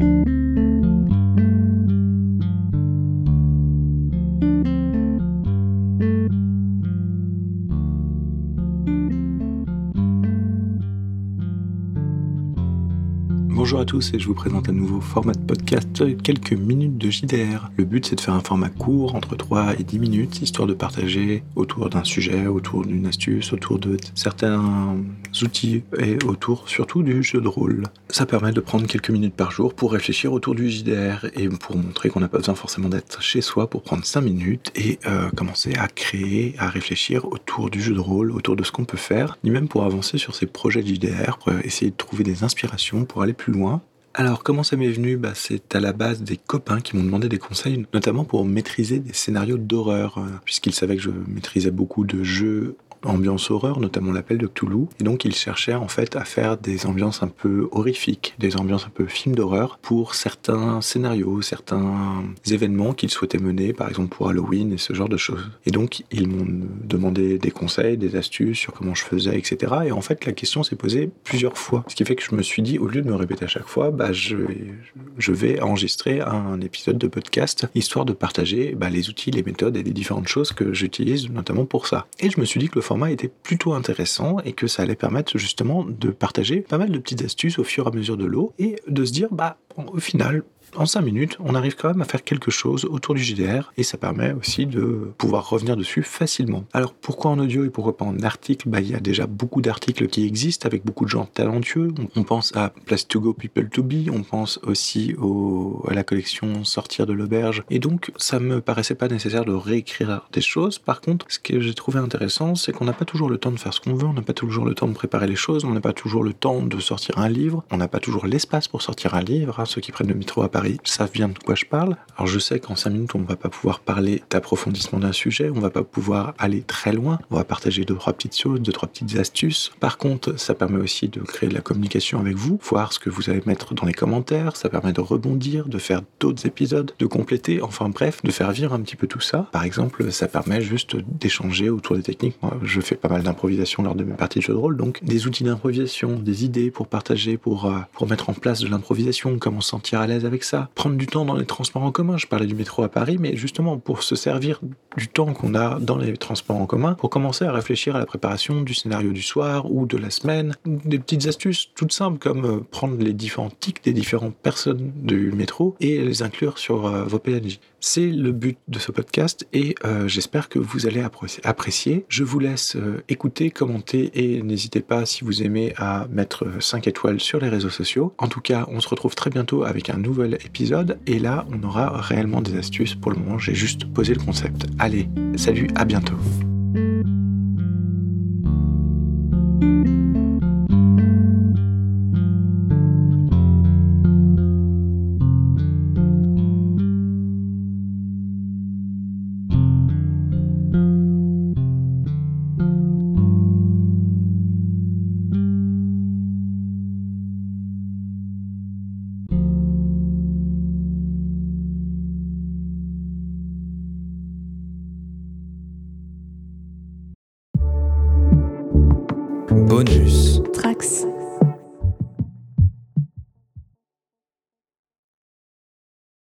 Thank you. Bonjour à tous et je vous présente un nouveau format de podcast, quelques minutes de JDR. Le but c'est de faire un format court, entre 3 et 10 minutes, histoire de partager autour d'un sujet, autour d'une astuce, autour de certains outils et autour surtout du jeu de rôle. Ça permet de prendre quelques minutes par jour pour réfléchir autour du JDR et pour montrer qu'on n'a pas besoin forcément d'être chez soi pour prendre 5 minutes et euh, commencer à créer, à réfléchir autour du jeu de rôle, autour de ce qu'on peut faire, ni même pour avancer sur ces projets de JDR, pour essayer de trouver des inspirations pour aller plus loin. Alors comment ça m'est venu? Bah, C'est à la base des copains qui m'ont demandé des conseils, notamment pour maîtriser des scénarios d'horreur, euh, puisqu'ils savaient que je maîtrisais beaucoup de jeux ambiance horreur, notamment l'appel de Cthulhu. Et donc il cherchait en fait à faire des ambiances un peu horrifiques, des ambiances un peu films d'horreur pour certains scénarios, certains événements qu'ils souhaitaient mener, par exemple pour Halloween et ce genre de choses. Et donc ils m'ont demandé des conseils, des astuces sur comment je faisais, etc. Et en fait la question s'est posée plusieurs fois. Ce qui fait que je me suis dit, au lieu de me répéter à chaque fois, bah, je, je vais enregistrer un épisode de podcast, histoire de partager bah, les outils, les méthodes et les différentes choses que j'utilise notamment pour ça. Et je me suis dit que le était plutôt intéressant et que ça allait permettre justement de partager pas mal de petites astuces au fur et à mesure de l'eau et de se dire, bah, au final, en 5 minutes, on arrive quand même à faire quelque chose autour du JDR et ça permet aussi de pouvoir revenir dessus facilement. Alors pourquoi en audio et pourquoi pas en article? Bah, Il y a déjà beaucoup d'articles qui existent avec beaucoup de gens talentueux. On pense à Place to Go, People to Be, on pense aussi à la collection Sortir de l'auberge. Et donc ça me paraissait pas nécessaire de réécrire des choses. Par contre, ce que j'ai trouvé intéressant, c'est qu'on n'a pas toujours le temps de faire ce qu'on veut, on n'a pas toujours le temps de préparer les choses, on n'a pas toujours le temps de sortir un livre, on n'a pas toujours l'espace pour sortir un livre. Hein, ceux qui prennent le métro à Paris savent bien de quoi je parle. Alors je sais qu'en 5 minutes, on ne va pas pouvoir parler d'approfondissement d'un sujet, on va pas pouvoir aller très loin, on va partager deux, trois petites choses, deux, trois petites astuces. Par contre, ça permet aussi de créer de la communication avec vous, voir ce que vous allez mettre dans les commentaires, ça permet de rebondir, de faire d'autres épisodes, de compléter, enfin bref, de faire vivre un petit peu tout ça. Par exemple, ça permet juste d'échanger autour des techniques. Moi, je fais pas mal d'improvisation lors de mes parties de jeux de rôle, donc des outils d'improvisation, des idées pour partager, pour, euh, pour mettre en place de l'improvisation, comment se sentir à l'aise avec ça, prendre du temps dans les transports en commun. Je parlais du métro à Paris, mais justement pour se servir du temps qu'on a dans les transports en commun pour commencer à réfléchir à la préparation du scénario du soir ou de la semaine. Des petites astuces toutes simples comme euh, prendre les différents tics des différentes personnes du métro et les inclure sur euh, vos PNJ. C'est le but de ce podcast et euh, j'espère que vous allez apprécier. Je vous laisse écouter, commenter et n'hésitez pas si vous aimez à mettre 5 étoiles sur les réseaux sociaux. En tout cas, on se retrouve très bientôt avec un nouvel épisode et là on aura réellement des astuces. Pour le moment, j'ai juste posé le concept. Allez, salut, à bientôt. Bonus. Trax.